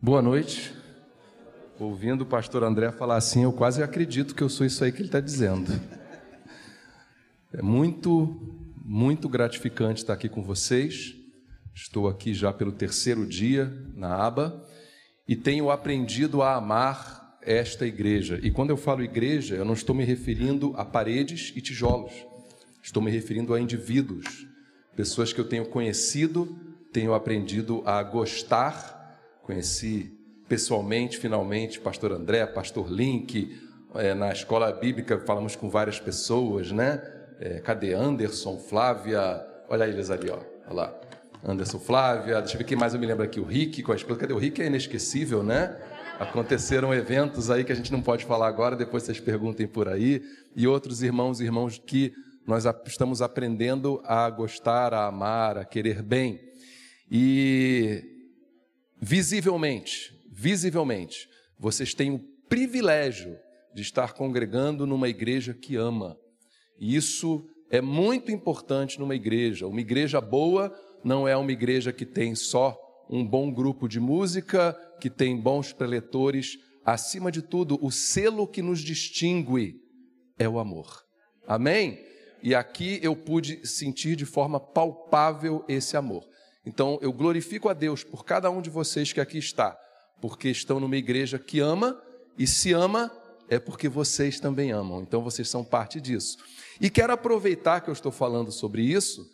Boa noite. Ouvindo o pastor André falar assim, eu quase acredito que eu sou isso aí que ele está dizendo. É muito, muito gratificante estar aqui com vocês. Estou aqui já pelo terceiro dia na aba e tenho aprendido a amar esta igreja. E quando eu falo igreja, eu não estou me referindo a paredes e tijolos. Estou me referindo a indivíduos, pessoas que eu tenho conhecido, tenho aprendido a gostar Conheci pessoalmente, finalmente, pastor André, pastor Link, é, na escola bíblica falamos com várias pessoas, né? É, cadê Anderson, Flávia? Olha eles ali, ó. Olha lá. Anderson, Flávia, deixa eu ver quem mais eu me lembro aqui, o Rick com a esposa. Cadê o Rick? É inesquecível, né? Aconteceram eventos aí que a gente não pode falar agora, depois vocês perguntem por aí. E outros irmãos e irmãos que nós estamos aprendendo a gostar, a amar, a querer bem. E visivelmente, visivelmente, vocês têm o privilégio de estar congregando numa igreja que ama. E isso é muito importante numa igreja. Uma igreja boa não é uma igreja que tem só um bom grupo de música, que tem bons preletores. Acima de tudo, o selo que nos distingue é o amor. Amém? E aqui eu pude sentir de forma palpável esse amor. Então eu glorifico a Deus por cada um de vocês que aqui está, porque estão numa igreja que ama, e se ama é porque vocês também amam. Então vocês são parte disso. E quero aproveitar que eu estou falando sobre isso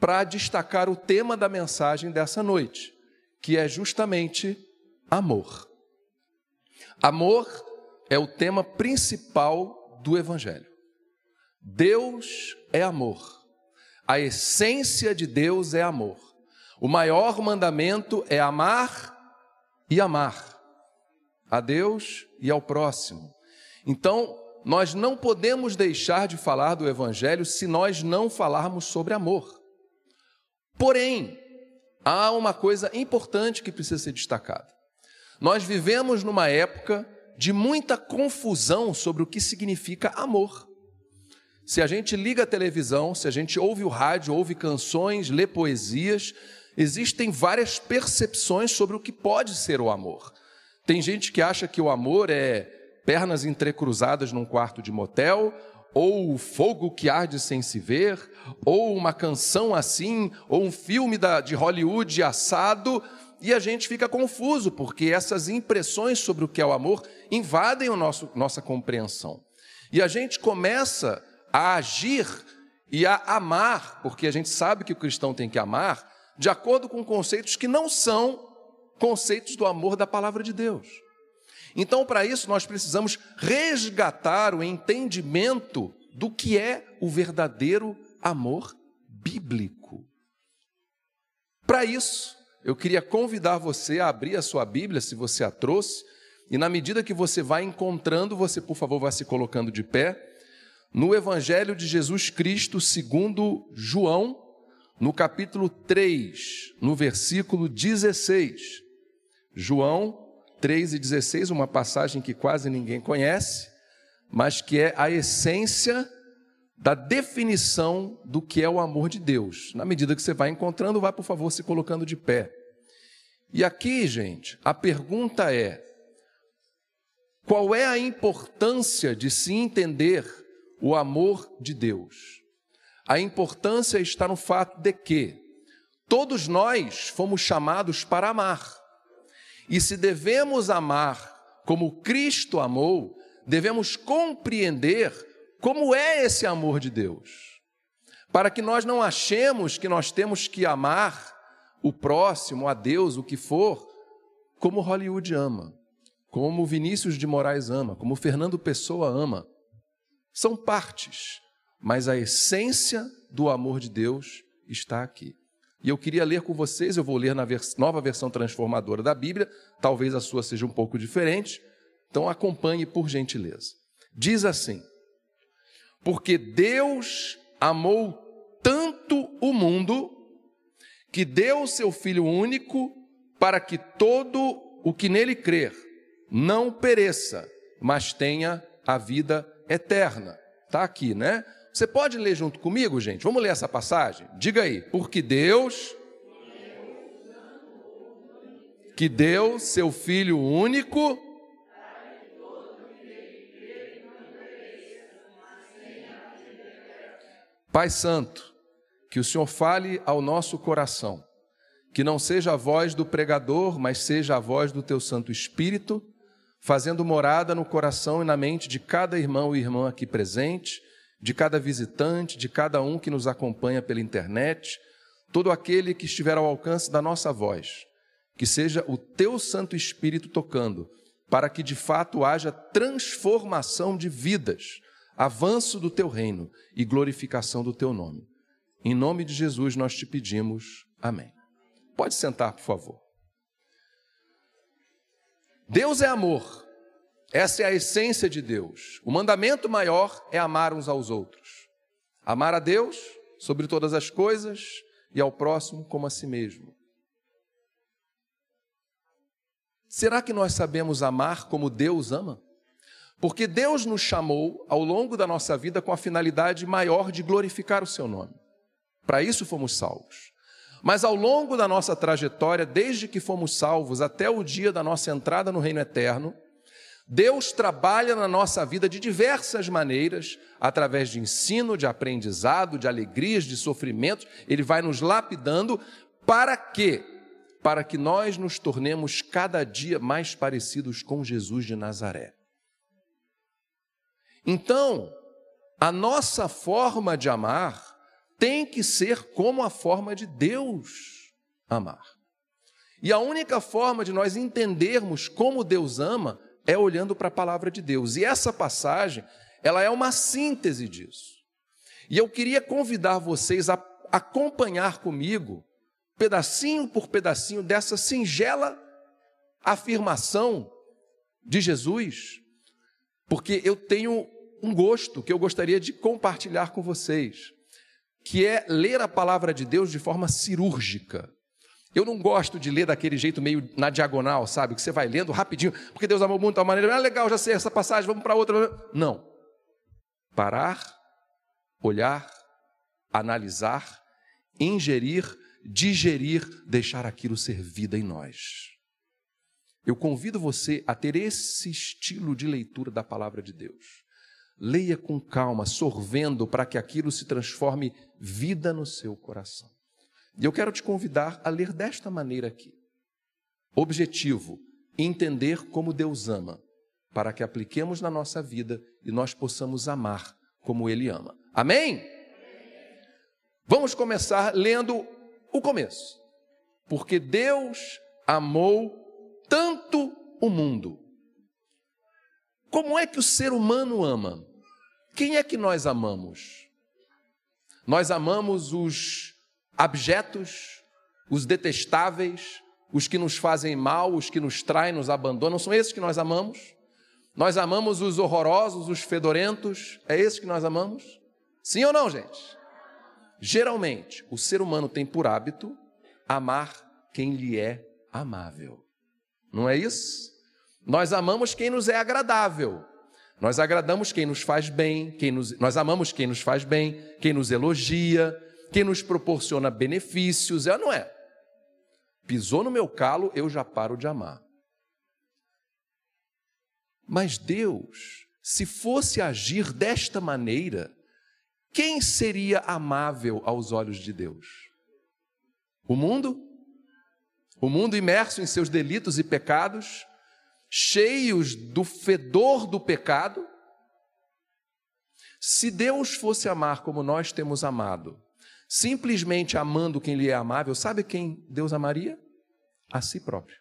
para destacar o tema da mensagem dessa noite, que é justamente amor. Amor é o tema principal do Evangelho. Deus é amor. A essência de Deus é amor. O maior mandamento é amar e amar a Deus e ao próximo. Então, nós não podemos deixar de falar do Evangelho se nós não falarmos sobre amor. Porém, há uma coisa importante que precisa ser destacada. Nós vivemos numa época de muita confusão sobre o que significa amor. Se a gente liga a televisão, se a gente ouve o rádio, ouve canções, lê poesias, existem várias percepções sobre o que pode ser o amor. Tem gente que acha que o amor é pernas entrecruzadas num quarto de motel, ou fogo que arde sem se ver, ou uma canção assim, ou um filme da, de Hollywood assado, e a gente fica confuso, porque essas impressões sobre o que é o amor invadem a nossa compreensão. E a gente começa a agir e a amar, porque a gente sabe que o cristão tem que amar, de acordo com conceitos que não são conceitos do amor da palavra de Deus. Então, para isso, nós precisamos resgatar o entendimento do que é o verdadeiro amor bíblico. Para isso, eu queria convidar você a abrir a sua Bíblia, se você a trouxe, e na medida que você vai encontrando, você, por favor, vá se colocando de pé, no Evangelho de Jesus Cristo, segundo João, no capítulo 3, no versículo 16. João 3 e 16, uma passagem que quase ninguém conhece, mas que é a essência da definição do que é o amor de Deus. Na medida que você vai encontrando, vai, por favor, se colocando de pé. E aqui, gente, a pergunta é: qual é a importância de se entender o amor de Deus? A importância está no fato de que todos nós fomos chamados para amar. E se devemos amar como Cristo amou, devemos compreender como é esse amor de Deus. Para que nós não achemos que nós temos que amar o próximo, a Deus, o que for, como Hollywood ama, como Vinícius de Moraes ama, como Fernando Pessoa ama. São partes mas a essência do amor de Deus está aqui. E eu queria ler com vocês, eu vou ler na nova versão transformadora da Bíblia, talvez a sua seja um pouco diferente, então acompanhe por gentileza. Diz assim: Porque Deus amou tanto o mundo, que deu o seu Filho único, para que todo o que nele crer não pereça, mas tenha a vida eterna. Está aqui, né? Você pode ler junto comigo, gente? Vamos ler essa passagem? Diga aí. Porque Deus que deu seu Filho único. Pai Santo, que o Senhor fale ao nosso coração, que não seja a voz do pregador, mas seja a voz do teu Santo Espírito, fazendo morada no coração e na mente de cada irmão e irmã aqui presente, de cada visitante, de cada um que nos acompanha pela internet, todo aquele que estiver ao alcance da nossa voz, que seja o teu Santo Espírito tocando, para que de fato haja transformação de vidas, avanço do teu reino e glorificação do teu nome. Em nome de Jesus nós te pedimos. Amém. Pode sentar, por favor. Deus é amor. Essa é a essência de Deus. O mandamento maior é amar uns aos outros. Amar a Deus sobre todas as coisas e ao próximo como a si mesmo. Será que nós sabemos amar como Deus ama? Porque Deus nos chamou ao longo da nossa vida com a finalidade maior de glorificar o seu nome. Para isso fomos salvos. Mas ao longo da nossa trajetória, desde que fomos salvos até o dia da nossa entrada no reino eterno, Deus trabalha na nossa vida de diversas maneiras, através de ensino, de aprendizado, de alegrias, de sofrimentos, Ele vai nos lapidando para quê? Para que nós nos tornemos cada dia mais parecidos com Jesus de Nazaré. Então, a nossa forma de amar tem que ser como a forma de Deus amar. E a única forma de nós entendermos como Deus ama é olhando para a palavra de Deus. E essa passagem, ela é uma síntese disso. E eu queria convidar vocês a acompanhar comigo, pedacinho por pedacinho, dessa singela afirmação de Jesus, porque eu tenho um gosto que eu gostaria de compartilhar com vocês, que é ler a palavra de Deus de forma cirúrgica. Eu não gosto de ler daquele jeito meio na diagonal, sabe? Que você vai lendo rapidinho, porque Deus amou muito de tal maneira. Ah, legal, já sei essa passagem, vamos para outra. Não. Parar, olhar, analisar, ingerir, digerir, deixar aquilo ser vida em nós. Eu convido você a ter esse estilo de leitura da palavra de Deus. Leia com calma, sorvendo para que aquilo se transforme vida no seu coração. E eu quero te convidar a ler desta maneira aqui. Objetivo: entender como Deus ama, para que apliquemos na nossa vida e nós possamos amar como Ele ama. Amém? Vamos começar lendo o começo. Porque Deus amou tanto o mundo. Como é que o ser humano ama? Quem é que nós amamos? Nós amamos os abjetos, os detestáveis, os que nos fazem mal, os que nos traem, nos abandonam, são esses que nós amamos? Nós amamos os horrorosos, os fedorentos, é esses que nós amamos? Sim ou não, gente? Geralmente, o ser humano tem por hábito amar quem lhe é amável. Não é isso? Nós amamos quem nos é agradável. Nós agradamos quem nos faz bem, quem nos, nós amamos quem nos faz bem, quem nos elogia, que nos proporciona benefícios, é ou não é? Pisou no meu calo, eu já paro de amar. Mas Deus, se fosse agir desta maneira, quem seria amável aos olhos de Deus? O mundo? O mundo imerso em seus delitos e pecados, cheios do fedor do pecado? Se Deus fosse amar como nós temos amado, simplesmente amando quem lhe é amável, sabe quem Deus amaria? A si próprio.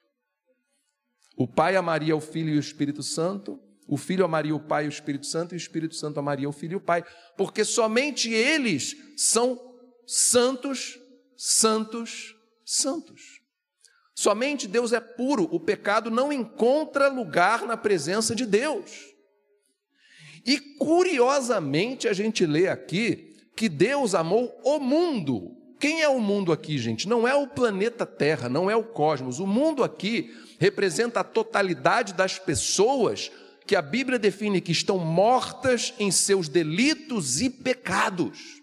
O Pai amaria o Filho e o Espírito Santo, o Filho amaria o Pai e o Espírito Santo, e o Espírito Santo amaria o Filho e o Pai, porque somente eles são santos, santos, santos. Somente Deus é puro, o pecado não encontra lugar na presença de Deus. E curiosamente a gente lê aqui que Deus amou o mundo. Quem é o mundo aqui, gente? Não é o planeta Terra, não é o cosmos. O mundo aqui representa a totalidade das pessoas que a Bíblia define que estão mortas em seus delitos e pecados.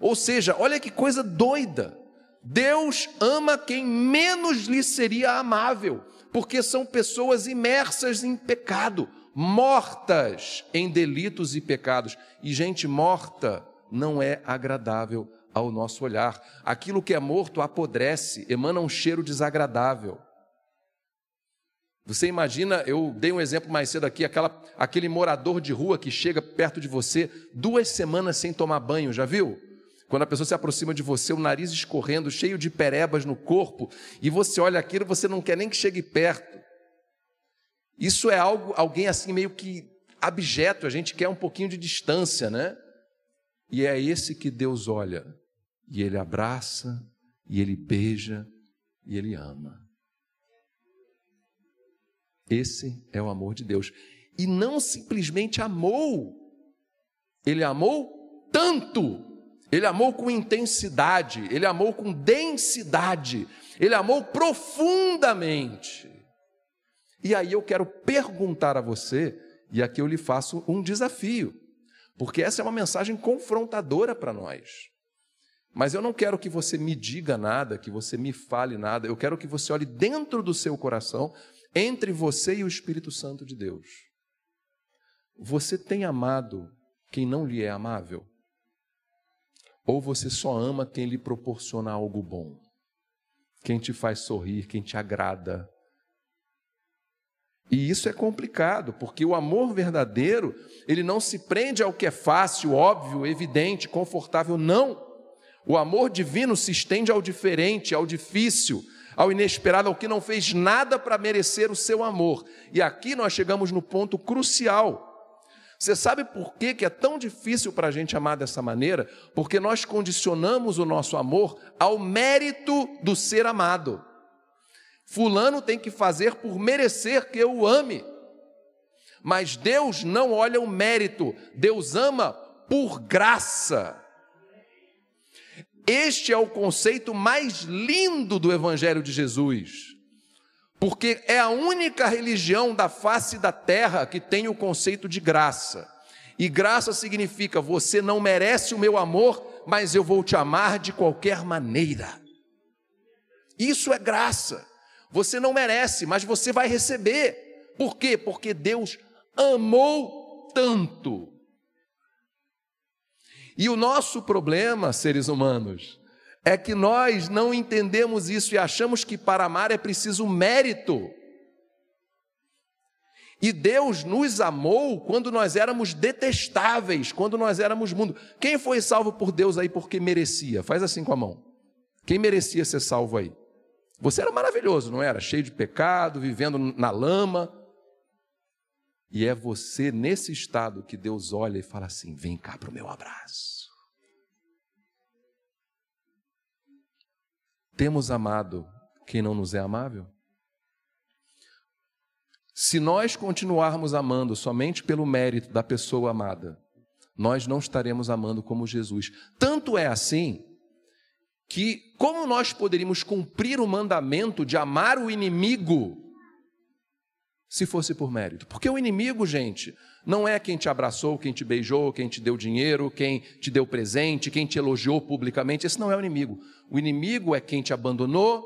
Ou seja, olha que coisa doida. Deus ama quem menos lhe seria amável, porque são pessoas imersas em pecado, mortas em delitos e pecados. E gente morta não é agradável ao nosso olhar. Aquilo que é morto apodrece, emana um cheiro desagradável. Você imagina, eu dei um exemplo mais cedo aqui, aquela, aquele morador de rua que chega perto de você duas semanas sem tomar banho, já viu? Quando a pessoa se aproxima de você, o nariz escorrendo, cheio de perebas no corpo, e você olha aquilo, você não quer nem que chegue perto. Isso é algo, alguém assim meio que abjeto, a gente quer um pouquinho de distância, né? E é esse que Deus olha, e ele abraça, e ele beija, e ele ama. Esse é o amor de Deus. E não simplesmente amou, ele amou tanto, ele amou com intensidade, ele amou com densidade, ele amou profundamente. E aí eu quero perguntar a você, e aqui eu lhe faço um desafio, porque essa é uma mensagem confrontadora para nós. Mas eu não quero que você me diga nada, que você me fale nada, eu quero que você olhe dentro do seu coração entre você e o Espírito Santo de Deus. Você tem amado quem não lhe é amável? Ou você só ama quem lhe proporciona algo bom? Quem te faz sorrir, quem te agrada? E isso é complicado, porque o amor verdadeiro, ele não se prende ao que é fácil, óbvio, evidente, confortável, não. O amor divino se estende ao diferente, ao difícil, ao inesperado, ao que não fez nada para merecer o seu amor. E aqui nós chegamos no ponto crucial. Você sabe por que, que é tão difícil para a gente amar dessa maneira? Porque nós condicionamos o nosso amor ao mérito do ser amado. Fulano tem que fazer por merecer que eu o ame. Mas Deus não olha o mérito, Deus ama por graça. Este é o conceito mais lindo do Evangelho de Jesus, porque é a única religião da face da terra que tem o conceito de graça. E graça significa você não merece o meu amor, mas eu vou te amar de qualquer maneira. Isso é graça. Você não merece, mas você vai receber. Por quê? Porque Deus amou tanto e o nosso problema, seres humanos, é que nós não entendemos isso e achamos que para amar é preciso mérito. E Deus nos amou quando nós éramos detestáveis, quando nós éramos mundo. Quem foi salvo por Deus aí porque merecia? Faz assim com a mão. Quem merecia ser salvo aí? Você era maravilhoso, não era? Cheio de pecado, vivendo na lama. E é você nesse estado que Deus olha e fala assim: vem cá para o meu abraço. Temos amado quem não nos é amável? Se nós continuarmos amando somente pelo mérito da pessoa amada, nós não estaremos amando como Jesus. Tanto é assim que, como nós poderíamos cumprir o mandamento de amar o inimigo se fosse por mérito. Porque o inimigo, gente, não é quem te abraçou, quem te beijou, quem te deu dinheiro, quem te deu presente, quem te elogiou publicamente. Esse não é o inimigo. O inimigo é quem te abandonou,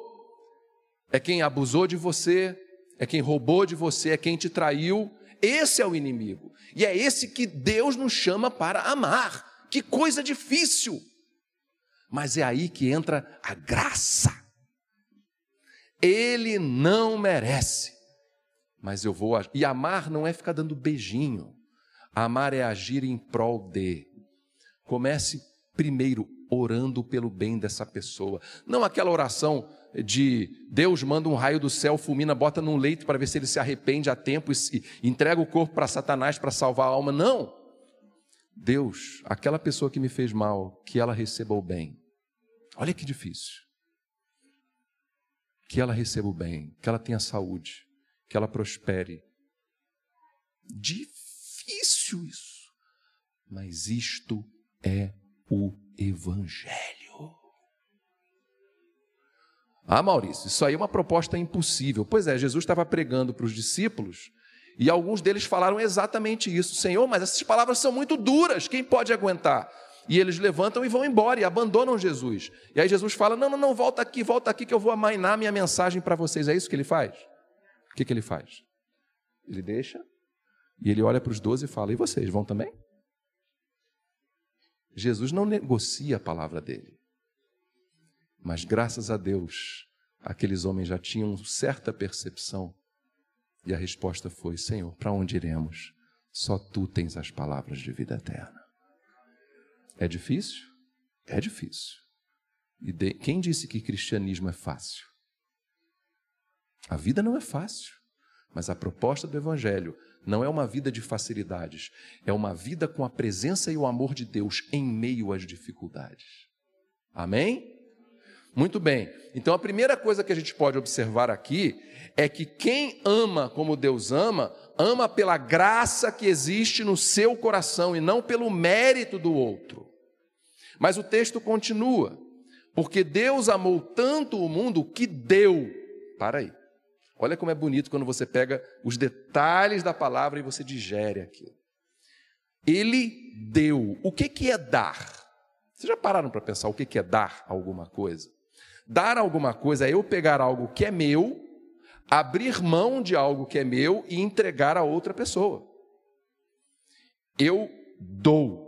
é quem abusou de você, é quem roubou de você, é quem te traiu. Esse é o inimigo. E é esse que Deus nos chama para amar. Que coisa difícil! Mas é aí que entra a graça. Ele não merece mas eu vou. E amar não é ficar dando beijinho. Amar é agir em prol de. Comece primeiro orando pelo bem dessa pessoa. Não aquela oração de Deus manda um raio do céu, fulmina, bota num leito para ver se ele se arrepende a tempo e entrega o corpo para Satanás para salvar a alma. Não. Deus, aquela pessoa que me fez mal, que ela receba o bem. Olha que difícil. Que ela receba o bem, que ela tenha saúde que ela prospere. Difícil isso, mas isto é o Evangelho. Ah, Maurício, isso aí é uma proposta impossível. Pois é, Jesus estava pregando para os discípulos e alguns deles falaram exatamente isso. Senhor, mas essas palavras são muito duras, quem pode aguentar? E eles levantam e vão embora e abandonam Jesus. E aí Jesus fala: Não, não, não, volta aqui, volta aqui que eu vou amainar minha mensagem para vocês. É isso que ele faz? O que, que ele faz? Ele deixa e ele olha para os doze e fala: E vocês vão também? Jesus não negocia a palavra dele. Mas graças a Deus, aqueles homens já tinham certa percepção. E a resposta foi: Senhor, para onde iremos? Só tu tens as palavras de vida eterna. É difícil? É difícil. E de... quem disse que cristianismo é fácil? A vida não é fácil, mas a proposta do Evangelho não é uma vida de facilidades, é uma vida com a presença e o amor de Deus em meio às dificuldades. Amém? Muito bem. Então a primeira coisa que a gente pode observar aqui é que quem ama como Deus ama, ama pela graça que existe no seu coração e não pelo mérito do outro. Mas o texto continua, porque Deus amou tanto o mundo que deu. Para aí. Olha como é bonito quando você pega os detalhes da palavra e você digere aquilo. Ele deu. O que, que é dar? Vocês já pararam para pensar o que, que é dar alguma coisa? Dar alguma coisa é eu pegar algo que é meu, abrir mão de algo que é meu e entregar a outra pessoa. Eu dou.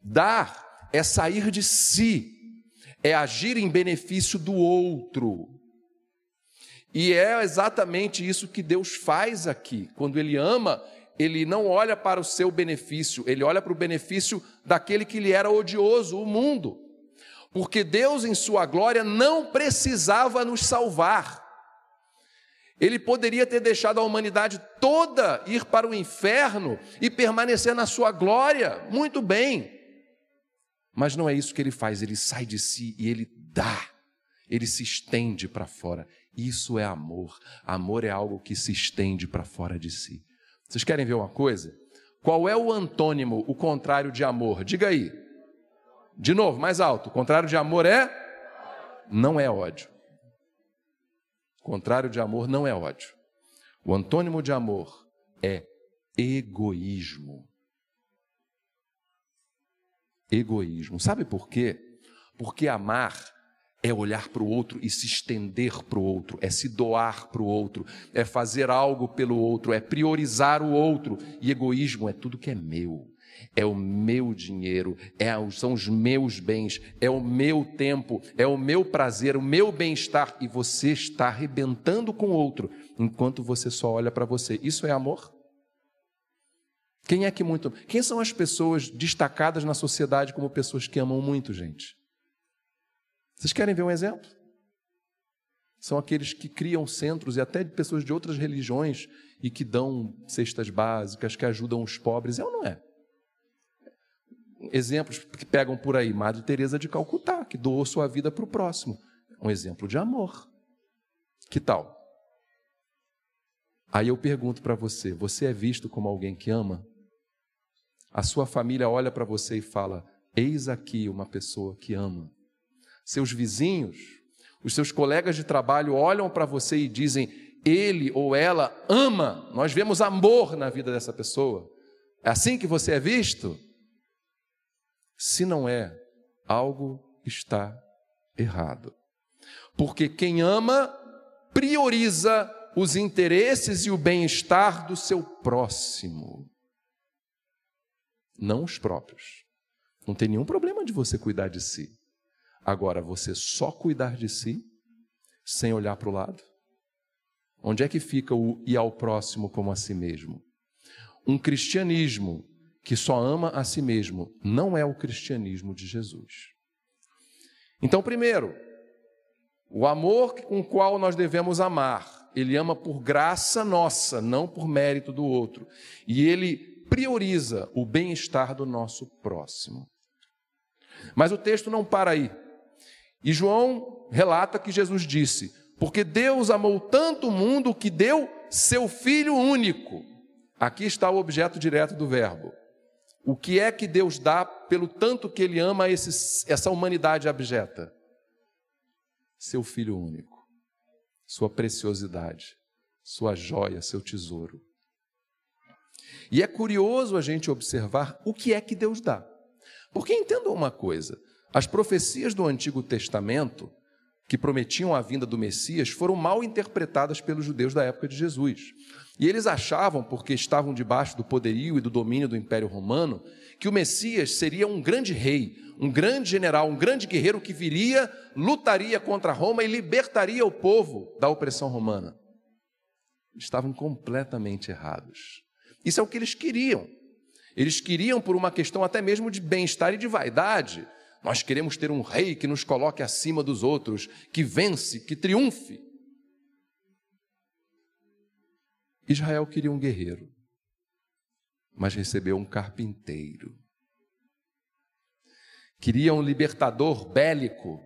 Dar é sair de si, é agir em benefício do outro. E é exatamente isso que Deus faz aqui. Quando Ele ama, Ele não olha para o seu benefício, Ele olha para o benefício daquele que lhe era odioso, o mundo. Porque Deus, em Sua glória, não precisava nos salvar. Ele poderia ter deixado a humanidade toda ir para o inferno e permanecer na sua glória, muito bem. Mas não é isso que ele faz, ele sai de si e ele dá, ele se estende para fora. Isso é amor. Amor é algo que se estende para fora de si. Vocês querem ver uma coisa? Qual é o antônimo, o contrário de amor? Diga aí. De novo, mais alto. O contrário de amor é? Não é ódio. O contrário de amor não é ódio. O antônimo de amor é egoísmo egoísmo. Sabe por quê? Porque amar é olhar para o outro e se estender para o outro, é se doar para o outro, é fazer algo pelo outro, é priorizar o outro. E egoísmo é tudo que é meu. É o meu dinheiro, é, são os meus bens, é o meu tempo, é o meu prazer, o meu bem-estar. E você está arrebentando com o outro enquanto você só olha para você. Isso é amor? Quem é que muito. Quem são as pessoas destacadas na sociedade como pessoas que amam muito, gente? Vocês querem ver um exemplo? São aqueles que criam centros e até pessoas de outras religiões e que dão cestas básicas, que ajudam os pobres. É ou não é? Exemplos que pegam por aí, Madre Teresa de Calcutá, que doou sua vida para o próximo. Um exemplo de amor. Que tal? Aí eu pergunto para você: você é visto como alguém que ama? A sua família olha para você e fala: Eis aqui uma pessoa que ama. Seus vizinhos, os seus colegas de trabalho olham para você e dizem: Ele ou ela ama. Nós vemos amor na vida dessa pessoa. É assim que você é visto? Se não é, algo está errado. Porque quem ama prioriza os interesses e o bem-estar do seu próximo não os próprios. Não tem nenhum problema de você cuidar de si. Agora, você só cuidar de si, sem olhar para o lado? Onde é que fica o ir ao próximo como a si mesmo? Um cristianismo que só ama a si mesmo não é o cristianismo de Jesus. Então, primeiro, o amor com o qual nós devemos amar, ele ama por graça nossa, não por mérito do outro. E ele prioriza o bem-estar do nosso próximo. Mas o texto não para aí. E João relata que Jesus disse: Porque Deus amou tanto o mundo que deu seu Filho único. Aqui está o objeto direto do verbo. O que é que Deus dá pelo tanto que Ele ama esse, essa humanidade abjeta? Seu Filho único, sua preciosidade, sua joia, seu tesouro. E é curioso a gente observar o que é que Deus dá. Porque entendam uma coisa: as profecias do Antigo Testamento, que prometiam a vinda do Messias, foram mal interpretadas pelos judeus da época de Jesus. E eles achavam, porque estavam debaixo do poderio e do domínio do Império Romano, que o Messias seria um grande rei, um grande general, um grande guerreiro que viria, lutaria contra Roma e libertaria o povo da opressão romana. Estavam completamente errados. Isso é o que eles queriam. Eles queriam, por uma questão até mesmo de bem-estar e de vaidade, nós queremos ter um rei que nos coloque acima dos outros, que vence, que triunfe. Israel queria um guerreiro, mas recebeu um carpinteiro. Queria um libertador bélico,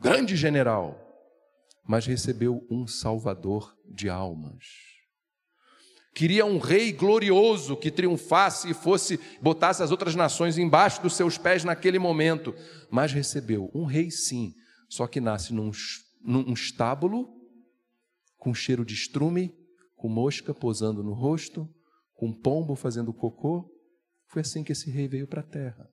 grande general, mas recebeu um salvador de almas. Queria um rei glorioso que triunfasse e fosse botasse as outras nações embaixo dos seus pés naquele momento, mas recebeu um rei sim, só que nasce num, num estábulo com cheiro de estrume com mosca posando no rosto, com pombo fazendo cocô. Foi assim que esse rei veio para a terra.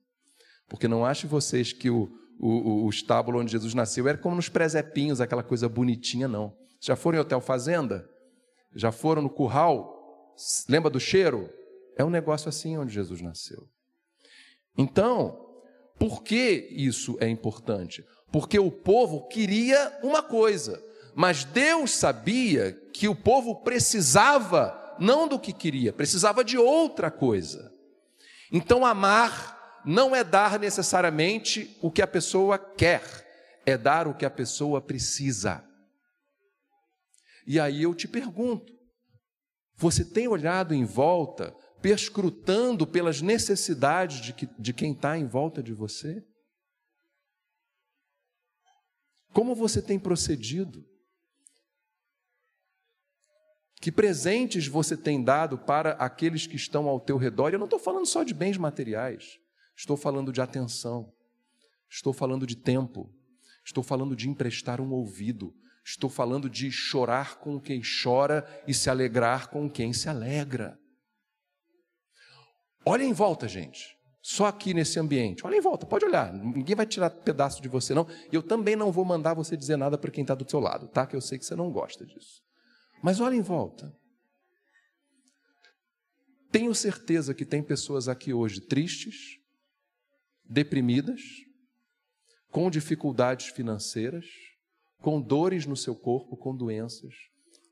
Porque não ache vocês que o, o, o estábulo onde Jesus nasceu era como nos presepinhos, aquela coisa bonitinha, não. Já foram em hotel fazenda? Já foram no curral? Lembra do cheiro? É um negócio assim onde Jesus nasceu. Então, por que isso é importante? Porque o povo queria uma coisa, mas Deus sabia que o povo precisava não do que queria, precisava de outra coisa. Então, amar não é dar necessariamente o que a pessoa quer, é dar o que a pessoa precisa. E aí eu te pergunto: você tem olhado em volta, perscrutando pelas necessidades de, que, de quem está em volta de você? Como você tem procedido? Que presentes você tem dado para aqueles que estão ao teu redor? Eu não estou falando só de bens materiais, estou falando de atenção, estou falando de tempo, estou falando de emprestar um ouvido, estou falando de chorar com quem chora e se alegrar com quem se alegra. Olha em volta, gente. Só aqui nesse ambiente. Olha em volta, pode olhar. Ninguém vai tirar pedaço de você, não. E eu também não vou mandar você dizer nada para quem está do seu lado, tá? Que eu sei que você não gosta disso. Mas olha em volta. Tenho certeza que tem pessoas aqui hoje tristes, deprimidas, com dificuldades financeiras, com dores no seu corpo, com doenças.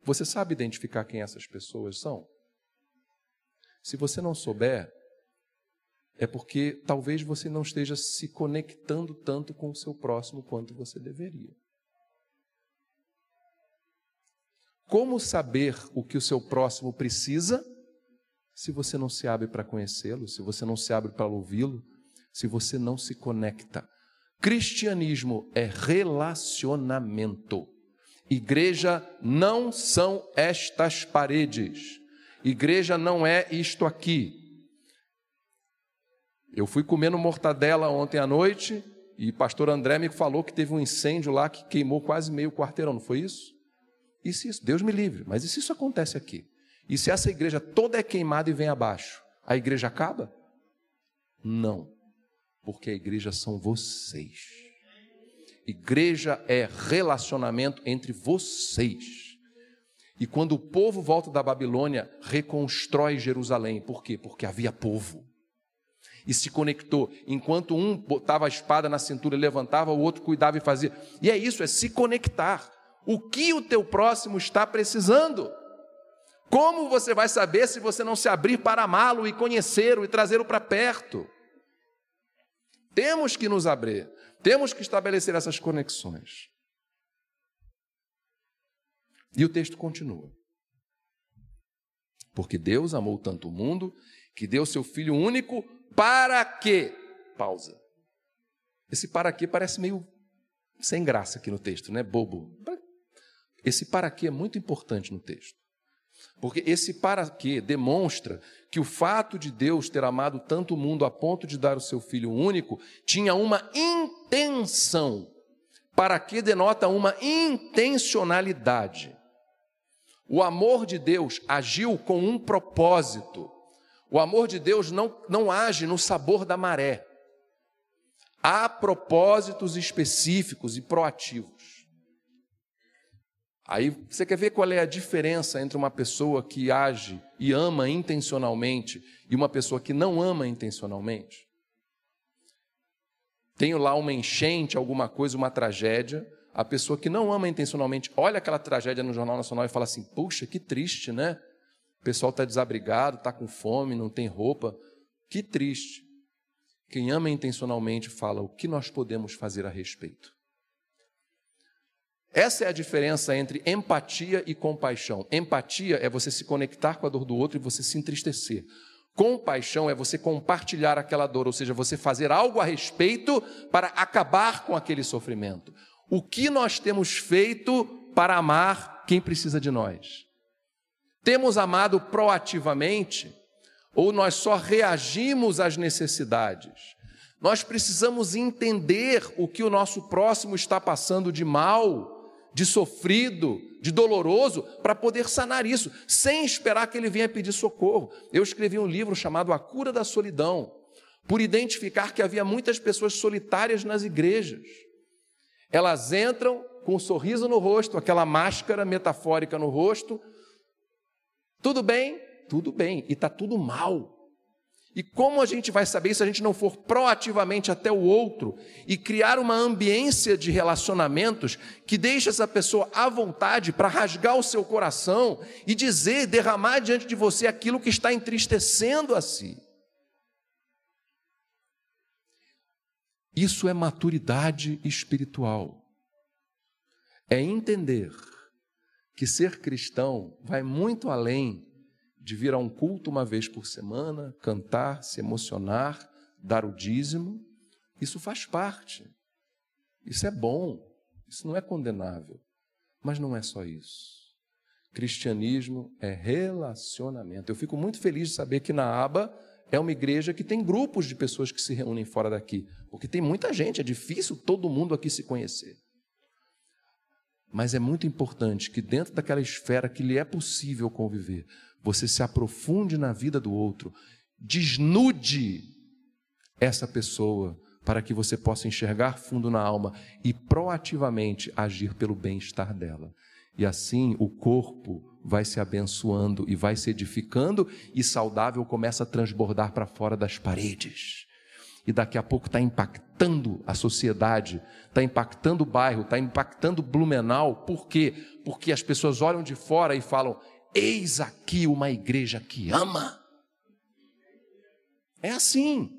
Você sabe identificar quem essas pessoas são? Se você não souber, é porque talvez você não esteja se conectando tanto com o seu próximo quanto você deveria. Como saber o que o seu próximo precisa se você não se abre para conhecê-lo, se você não se abre para ouvi-lo, se você não se conecta? Cristianismo é relacionamento. Igreja não são estas paredes. Igreja não é isto aqui. Eu fui comendo mortadela ontem à noite e pastor André me falou que teve um incêndio lá que queimou quase meio quarteirão, não foi isso? E se isso, Deus me livre, mas e se isso acontece aqui? E se essa igreja toda é queimada e vem abaixo, a igreja acaba? Não, porque a igreja são vocês. Igreja é relacionamento entre vocês. E quando o povo volta da Babilônia, reconstrói Jerusalém. Por quê? Porque havia povo. E se conectou. Enquanto um botava a espada na cintura e levantava, o outro cuidava e fazia. E é isso, é se conectar o que o teu próximo está precisando. Como você vai saber se você não se abrir para amá-lo e conhecê-lo e trazê-lo para perto? Temos que nos abrir, temos que estabelecer essas conexões. E o texto continua. Porque Deus amou tanto o mundo que deu seu Filho único para quê? Pausa. Esse para quê parece meio sem graça aqui no texto, né? Bobo. Esse para quê é muito importante no texto. Porque esse para quê demonstra que o fato de Deus ter amado tanto o mundo a ponto de dar o seu filho único tinha uma intenção. Para que denota uma intencionalidade. O amor de Deus agiu com um propósito. O amor de Deus não, não age no sabor da maré. Há propósitos específicos e proativos. Aí você quer ver qual é a diferença entre uma pessoa que age e ama intencionalmente e uma pessoa que não ama intencionalmente? Tenho lá uma enchente, alguma coisa, uma tragédia. A pessoa que não ama intencionalmente olha aquela tragédia no Jornal Nacional e fala assim: puxa, que triste, né? O pessoal está desabrigado, está com fome, não tem roupa. Que triste. Quem ama intencionalmente fala o que nós podemos fazer a respeito. Essa é a diferença entre empatia e compaixão. Empatia é você se conectar com a dor do outro e você se entristecer. Compaixão é você compartilhar aquela dor, ou seja, você fazer algo a respeito para acabar com aquele sofrimento. O que nós temos feito para amar quem precisa de nós? Temos amado proativamente ou nós só reagimos às necessidades. Nós precisamos entender o que o nosso próximo está passando de mal, de sofrido, de doloroso, para poder sanar isso, sem esperar que ele venha pedir socorro. Eu escrevi um livro chamado A Cura da Solidão, por identificar que havia muitas pessoas solitárias nas igrejas. Elas entram com um sorriso no rosto, aquela máscara metafórica no rosto. Tudo bem? tudo bem, e está tudo mal. E como a gente vai saber se a gente não for proativamente até o outro e criar uma ambiência de relacionamentos que deixe essa pessoa à vontade para rasgar o seu coração e dizer, derramar diante de você aquilo que está entristecendo a si? Isso é maturidade espiritual. É entender que ser cristão vai muito além de vir a um culto uma vez por semana, cantar, se emocionar, dar o dízimo, isso faz parte. Isso é bom, isso não é condenável. Mas não é só isso. Cristianismo é relacionamento. Eu fico muito feliz de saber que na aba é uma igreja que tem grupos de pessoas que se reúnem fora daqui, porque tem muita gente, é difícil todo mundo aqui se conhecer. Mas é muito importante que dentro daquela esfera que lhe é possível conviver, você se aprofunde na vida do outro, desnude essa pessoa para que você possa enxergar fundo na alma e proativamente agir pelo bem-estar dela. E assim o corpo vai se abençoando e vai se edificando e saudável começa a transbordar para fora das paredes. E daqui a pouco está impactando a sociedade, está impactando o bairro, está impactando Blumenau. Por quê? Porque as pessoas olham de fora e falam: Eis aqui uma igreja que ama. É assim.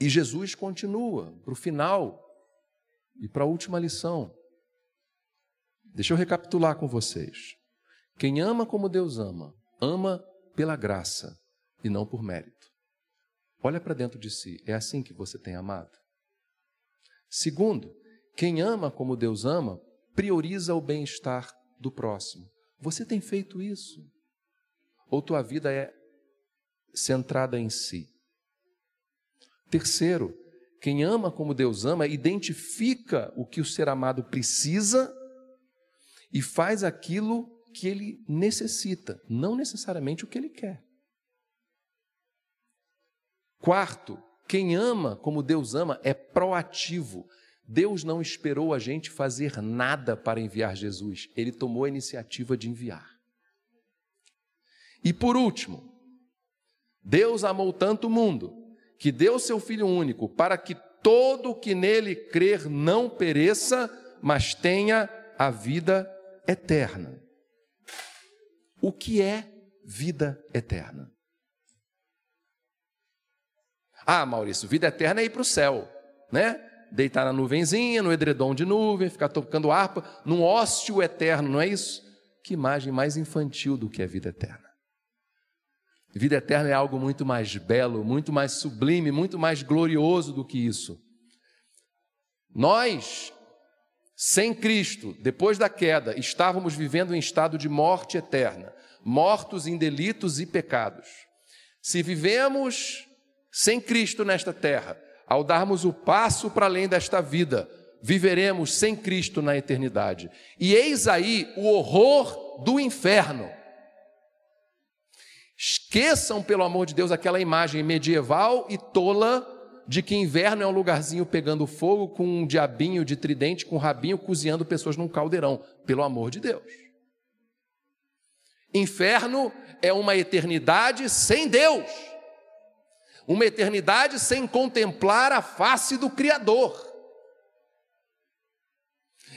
E Jesus continua para o final e para a última lição. Deixa eu recapitular com vocês. Quem ama como Deus ama, ama pela graça e não por mérito. Olha para dentro de si, é assim que você tem amado? Segundo, quem ama como Deus ama, prioriza o bem-estar do próximo. Você tem feito isso? Ou tua vida é centrada em si? Terceiro, quem ama como Deus ama, identifica o que o ser amado precisa e faz aquilo que ele necessita, não necessariamente o que ele quer. Quarto, quem ama como Deus ama é proativo, Deus não esperou a gente fazer nada para enviar Jesus, ele tomou a iniciativa de enviar. E por último, Deus amou tanto o mundo que deu seu Filho único para que todo o que nele crer não pereça, mas tenha a vida eterna. O que é vida eterna? Ah, Maurício, vida eterna é ir para o céu, né? Deitar na nuvenzinha, no edredom de nuvem, ficar tocando harpa, num ócio eterno, não é isso? Que imagem mais infantil do que a vida eterna. Vida eterna é algo muito mais belo, muito mais sublime, muito mais glorioso do que isso. Nós, sem Cristo, depois da queda, estávamos vivendo em estado de morte eterna, mortos em delitos e pecados. Se vivemos sem Cristo nesta terra, ao darmos o passo para além desta vida, viveremos sem Cristo na eternidade. E eis aí o horror do inferno. Esqueçam, pelo amor de Deus, aquela imagem medieval e tola de que inverno é um lugarzinho pegando fogo com um diabinho de tridente com um rabinho cozinhando pessoas num caldeirão. Pelo amor de Deus. Inferno é uma eternidade sem Deus. Uma eternidade sem contemplar a face do Criador.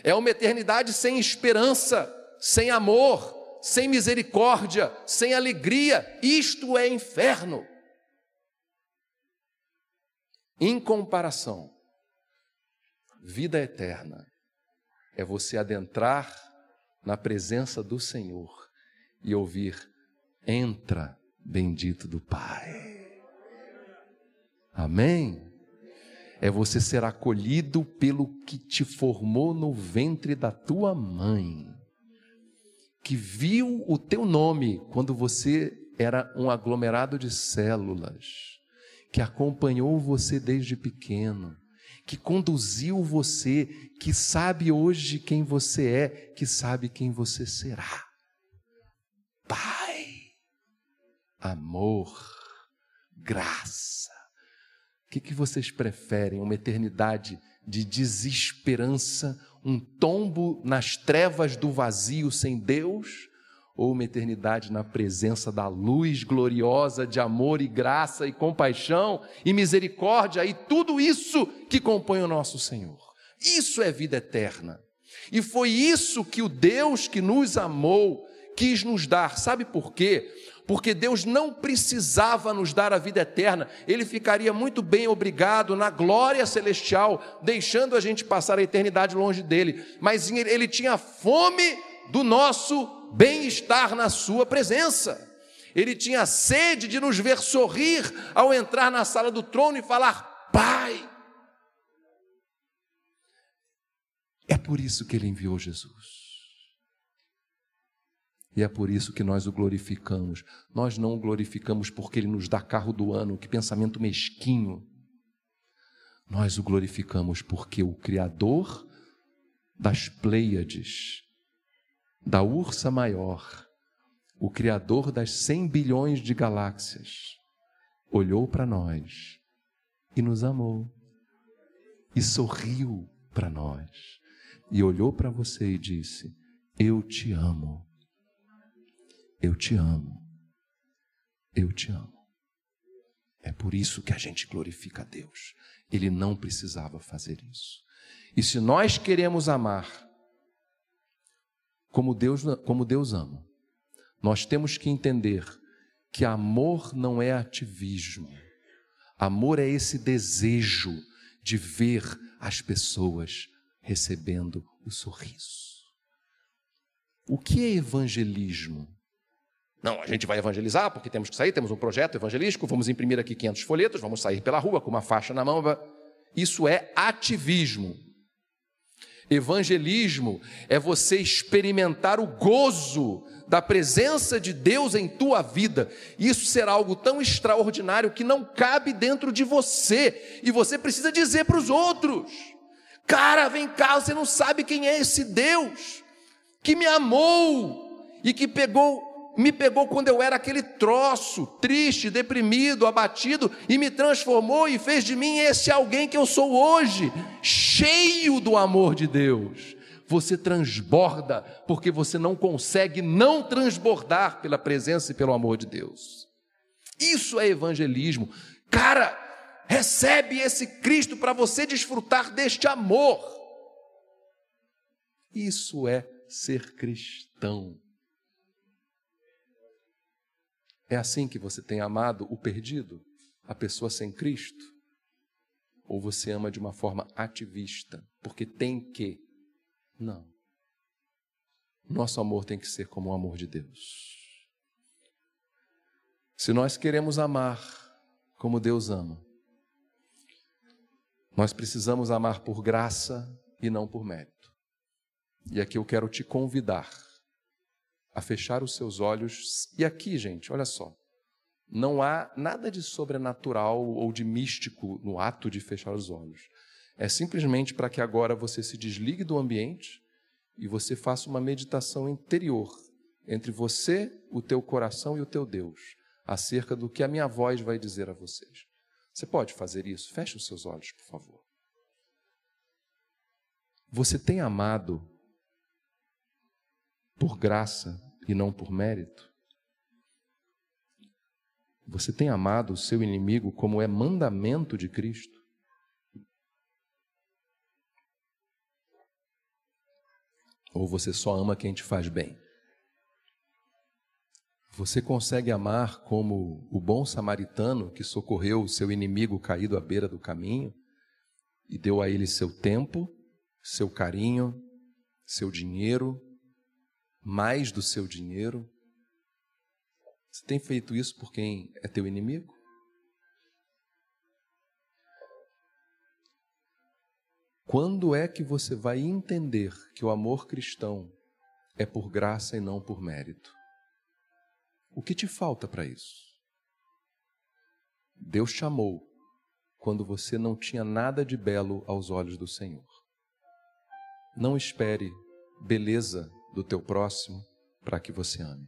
É uma eternidade sem esperança, sem amor, sem misericórdia, sem alegria. Isto é inferno. Em comparação, vida eterna é você adentrar na presença do Senhor e ouvir: entra, bendito do Pai. Amém? É você ser acolhido pelo que te formou no ventre da tua mãe, que viu o teu nome quando você era um aglomerado de células, que acompanhou você desde pequeno, que conduziu você, que sabe hoje quem você é, que sabe quem você será. Pai, amor, graça. O que, que vocês preferem? Uma eternidade de desesperança, um tombo nas trevas do vazio sem Deus? Ou uma eternidade na presença da luz gloriosa de amor e graça e compaixão e misericórdia e tudo isso que compõe o nosso Senhor? Isso é vida eterna. E foi isso que o Deus que nos amou quis nos dar. Sabe por quê? Porque Deus não precisava nos dar a vida eterna, Ele ficaria muito bem obrigado na glória celestial, deixando a gente passar a eternidade longe dele, mas Ele tinha fome do nosso bem-estar na Sua presença. Ele tinha sede de nos ver sorrir ao entrar na sala do trono e falar: Pai. É por isso que Ele enviou Jesus. E é por isso que nós o glorificamos. Nós não o glorificamos porque ele nos dá carro do ano, que pensamento mesquinho. Nós o glorificamos porque o Criador das Pleiades, da Ursa Maior, o Criador das 100 bilhões de galáxias, olhou para nós e nos amou, e sorriu para nós, e olhou para você e disse: Eu te amo. Eu te amo. Eu te amo. É por isso que a gente glorifica a Deus. Ele não precisava fazer isso. E se nós queremos amar como Deus, como Deus ama, nós temos que entender que amor não é ativismo. Amor é esse desejo de ver as pessoas recebendo o sorriso. O que é evangelismo? Não, a gente vai evangelizar porque temos que sair, temos um projeto evangelístico, vamos imprimir aqui 500 folhetos, vamos sair pela rua com uma faixa na mão. Isso é ativismo. Evangelismo é você experimentar o gozo da presença de Deus em tua vida. Isso será algo tão extraordinário que não cabe dentro de você e você precisa dizer para os outros: Cara, vem cá, você não sabe quem é esse Deus que me amou e que pegou me pegou quando eu era aquele troço, triste, deprimido, abatido, e me transformou e fez de mim esse alguém que eu sou hoje, cheio do amor de Deus. Você transborda, porque você não consegue não transbordar pela presença e pelo amor de Deus. Isso é evangelismo. Cara, recebe esse Cristo para você desfrutar deste amor. Isso é ser cristão. É assim que você tem amado o perdido, a pessoa sem Cristo? Ou você ama de uma forma ativista, porque tem que? Não. Nosso amor tem que ser como o amor de Deus. Se nós queremos amar como Deus ama, nós precisamos amar por graça e não por mérito. E aqui eu quero te convidar a fechar os seus olhos. E aqui, gente, olha só. Não há nada de sobrenatural ou de místico no ato de fechar os olhos. É simplesmente para que agora você se desligue do ambiente e você faça uma meditação interior entre você, o teu coração e o teu Deus. acerca do que a minha voz vai dizer a vocês. Você pode fazer isso? Feche os seus olhos, por favor. Você tem amado por graça e não por mérito? Você tem amado o seu inimigo como é mandamento de Cristo? Ou você só ama quem te faz bem? Você consegue amar como o bom samaritano que socorreu o seu inimigo caído à beira do caminho e deu a ele seu tempo, seu carinho, seu dinheiro, mais do seu dinheiro? Você tem feito isso por quem é teu inimigo? Quando é que você vai entender que o amor cristão é por graça e não por mérito? O que te falta para isso? Deus chamou quando você não tinha nada de belo aos olhos do Senhor. Não espere beleza do teu próximo para que você ame.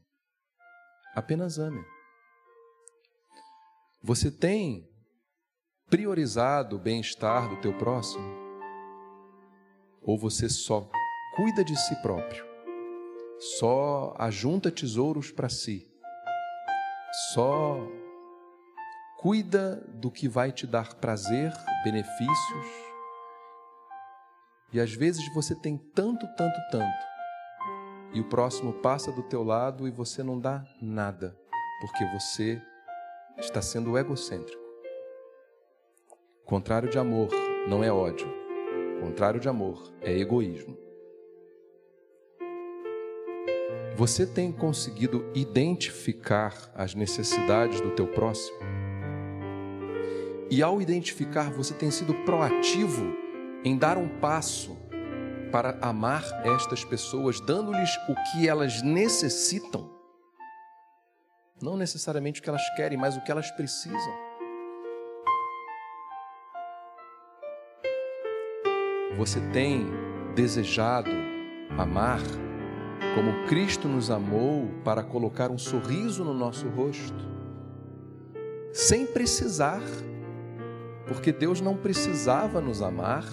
Apenas ame. Você tem priorizado o bem-estar do teu próximo? Ou você só cuida de si próprio, só ajunta tesouros para si, só cuida do que vai te dar prazer, benefícios. E às vezes você tem tanto, tanto, tanto, e o próximo passa do teu lado e você não dá nada, porque você está sendo egocêntrico. O contrário de amor não é ódio, contrário de amor é egoísmo. Você tem conseguido identificar as necessidades do teu próximo? E ao identificar, você tem sido proativo em dar um passo para amar estas pessoas, dando-lhes o que elas necessitam? Não necessariamente o que elas querem, mas o que elas precisam. Você tem desejado amar como Cristo nos amou para colocar um sorriso no nosso rosto, sem precisar, porque Deus não precisava nos amar,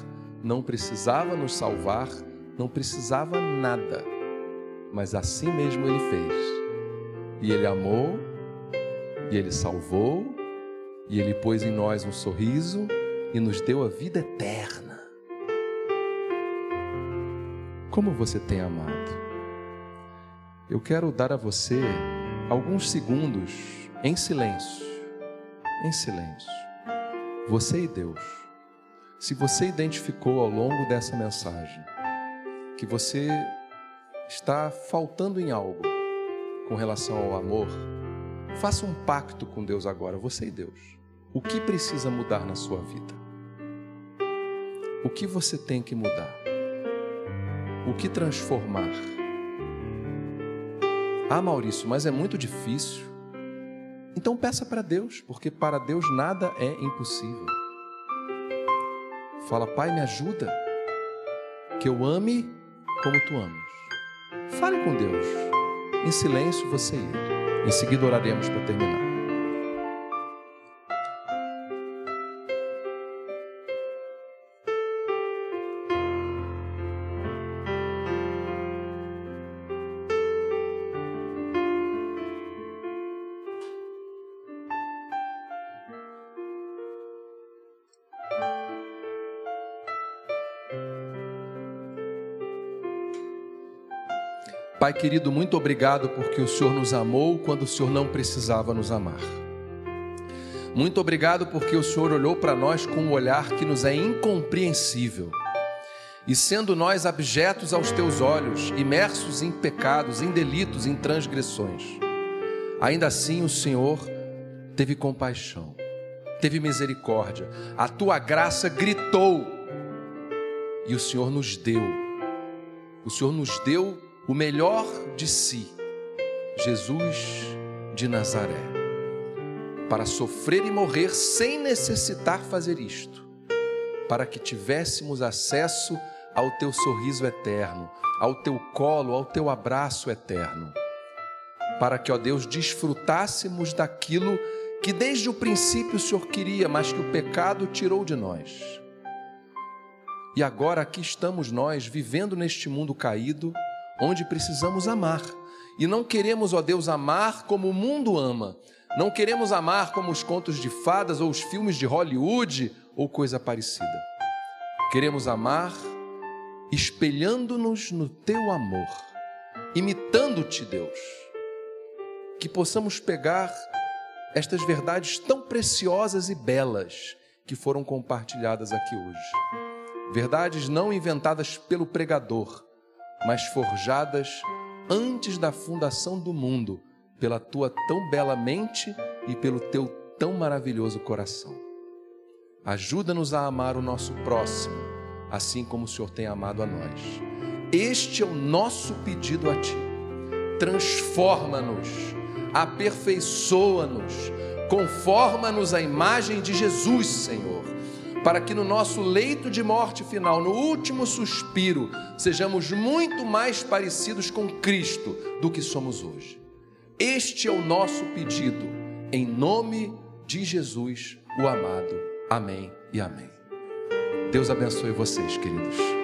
não precisava nos salvar, não precisava nada, mas assim mesmo Ele fez. E Ele amou, e Ele salvou, e Ele pôs em nós um sorriso e nos deu a vida eterna. Como você tem amado? Eu quero dar a você alguns segundos em silêncio. Em silêncio. Você e Deus. Se você identificou ao longo dessa mensagem que você está faltando em algo com relação ao amor, faça um pacto com Deus agora, você e Deus. O que precisa mudar na sua vida? O que você tem que mudar? o que transformar. Ah, Maurício, mas é muito difícil. Então peça para Deus, porque para Deus nada é impossível. Fala, Pai, me ajuda, que eu ame como tu amas. Fale com Deus, em silêncio você e ele. Em seguida oraremos para terminar. Pai querido, muito obrigado porque o Senhor nos amou quando o Senhor não precisava nos amar. Muito obrigado porque o Senhor olhou para nós com um olhar que nos é incompreensível. E sendo nós abjetos aos teus olhos, imersos em pecados, em delitos, em transgressões, ainda assim o Senhor teve compaixão, teve misericórdia, a tua graça gritou e o Senhor nos deu. O Senhor nos deu o melhor de si, Jesus de Nazaré, para sofrer e morrer sem necessitar fazer isto, para que tivéssemos acesso ao teu sorriso eterno, ao teu colo, ao teu abraço eterno. para que, ó Deus, desfrutássemos daquilo que desde o princípio o Senhor queria, mas que o pecado tirou de nós. E agora aqui estamos nós, vivendo neste mundo caído, onde precisamos amar. E não queremos, ó Deus, amar como o mundo ama. Não queremos amar como os contos de fadas ou os filmes de Hollywood ou coisa parecida. Queremos amar espelhando-nos no teu amor, imitando-te, Deus. Que possamos pegar estas verdades tão preciosas e belas que foram compartilhadas aqui hoje Verdades não inventadas pelo pregador, mas forjadas antes da fundação do mundo, pela tua tão bela mente e pelo teu tão maravilhoso coração. Ajuda-nos a amar o nosso próximo, assim como o Senhor tem amado a nós. Este é o nosso pedido a Ti. Transforma-nos, aperfeiçoa-nos, conforma-nos à imagem de Jesus, Senhor para que no nosso leito de morte final, no último suspiro, sejamos muito mais parecidos com Cristo do que somos hoje. Este é o nosso pedido, em nome de Jesus, o amado. Amém e amém. Deus abençoe vocês, queridos.